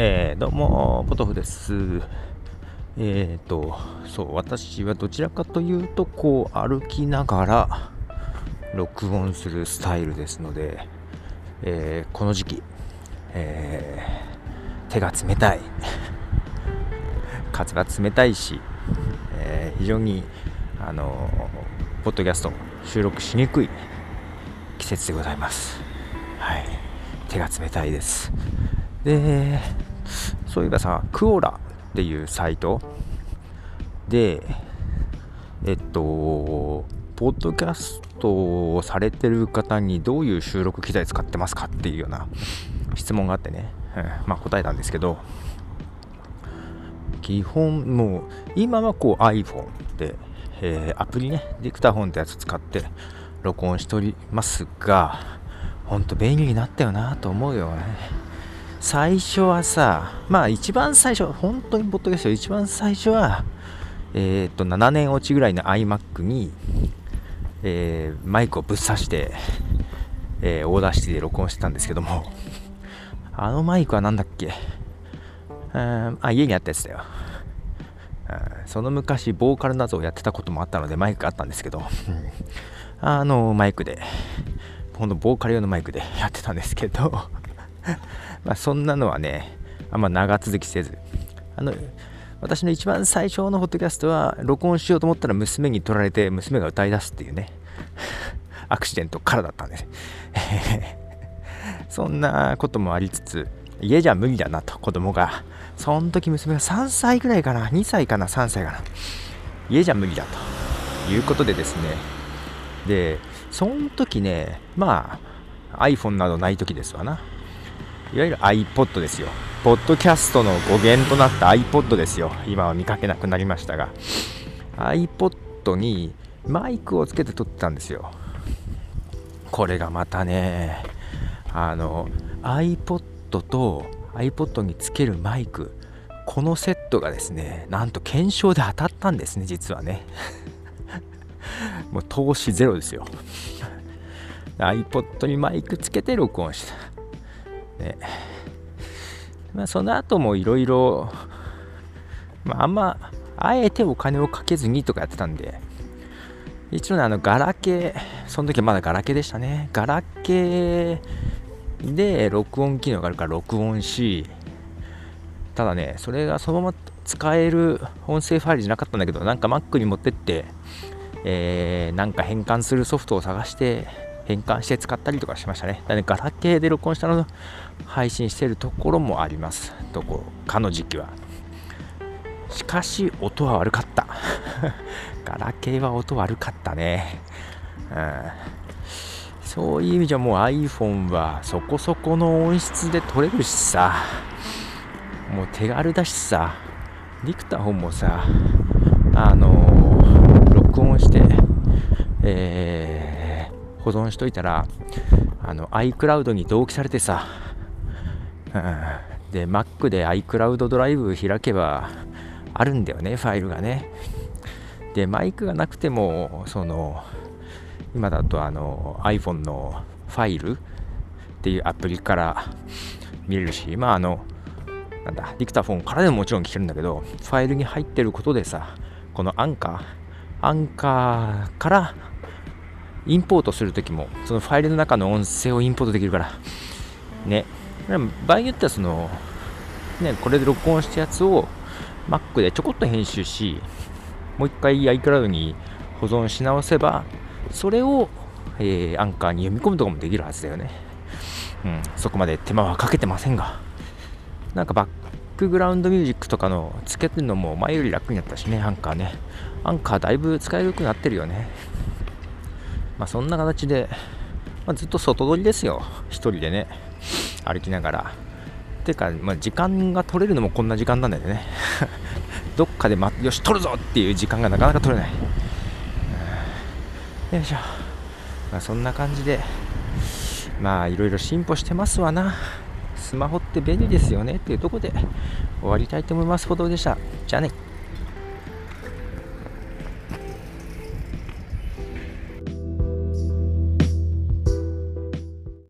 えー、どうも、ポトフです。えっ、ー、と、そう、私はどちらかというと、こう、歩きながら録音するスタイルですので、えー、この時期、えー、手が冷たい、風が冷たいし、え非常に、あのポッドキャスト収録しにくい季節でございます。はい、手が冷たいです。で、そういえばさ、クオラっていうサイト。で、えっと、ポッドキャストをされてる方にどういう収録機材使ってますかっていうような質問があってね、うん、まあ答えたんですけど、基本もう今はこう iPhone で、えー、アプリね、ディクタフォンってやつ使って録音しておりますが、ほんと便利になったよなと思うよね。最初はさ、まあ一番最初、本当にポッドキャスト一番最初は、えー、っと、7年落ちぐらいの iMac に、えー、マイクをぶっ刺して、えー、 Audacity で録音してたんですけども、あのマイクは何だっけ？あ、家にあったやつだよ。その昔、ボーカルなどをやってたこともあったので、マイクがあったんですけど、あのマイクで、ほんとボーカル用のマイクでやってたんですけど、まそんなのはね、あんま長続きせず、あの、私の一番最初のホットキャストは、録音しようと思ったら娘に取られて、娘が歌い出すっていうね、アクシデントからだったんです。そんなこともありつつ、家じゃ無理だなと、子供が。その時娘が3歳ぐらいかな、2歳かな、3歳かな。家じゃ無理だということでですね。で、その時ね、まあ、iPhone などない時ですわな。いわゆる iPod ですよ。ポッドキャストの語源となった iPod ですよ。今は見かけなくなりましたが。iPod にマイクをつけて撮ってたんですよ。これがまたね、あの、iPod と iPod につけるマイク、このセットがですね、なんと検証で当たったんですね、実はね。もう投資ゼロですよ。iPod にマイクつけて録音した。ねまあ、その後もいろいろ、あんま、あえてお金をかけずにとかやってたんで、一応ね、あの、ガラケー、その時まだガラケーでしたね。ガラケーで録音機能があるから録音し、ただね、それがそのまま使える音声ファイルじゃなかったんだけど、なんか Mac に持ってって、えー、なんか変換するソフトを探して、変換して使ったりとかしましたね。だねガラケーで録音したのを配信してるところもあります。とこかの時期は。しかし、音は悪かった。ガラケーは音悪かったね。うん、そういう意味じゃもう iPhone はそこそこの音質で撮れるしさ、もう手軽だしさ、ディクタフォンもさ、あのー、録音して、えー保存しといたらあの iCloud に同期されてさ、うん、で Mac で iCloud ドライブ開けばあるんだよねファイルがね。でマイクがなくてもその今だとあの iPhone のファイルっていうアプリから見れるしまああのなんだディクタフォンからでももちろん聞けるんだけどファイルに入ってることでさこのアンカーアンカーからインポートするときも、そのファイルの中の音声をインポートできるから、ね、場合によってはその、ね、これで録音したやつを Mac でちょこっと編集し、もう一回 iCloud に保存し直せば、それを、えー、アンカーに読み込むとかもできるはずだよね。うん、そこまで手間はかけてませんが、なんかバックグラウンドミュージックとかのつけてるのも前より楽になったしね、アンカーね。アンカーだいぶ使えるよくなってるよね。まあ、そんな形で、まあ、ずっと外取りですよ、1人でね、歩きながら。てか、まあ、時間が取れるのもこんな時間なんだよね。どっかで、ま、よし、取るぞっていう時間がなかなか取れない。よいしょ。まあ、そんな感じで、まあ、いろいろ進歩してますわな。スマホって便利ですよねっていうところで終わりたいと思います。ほどでした。じゃあね。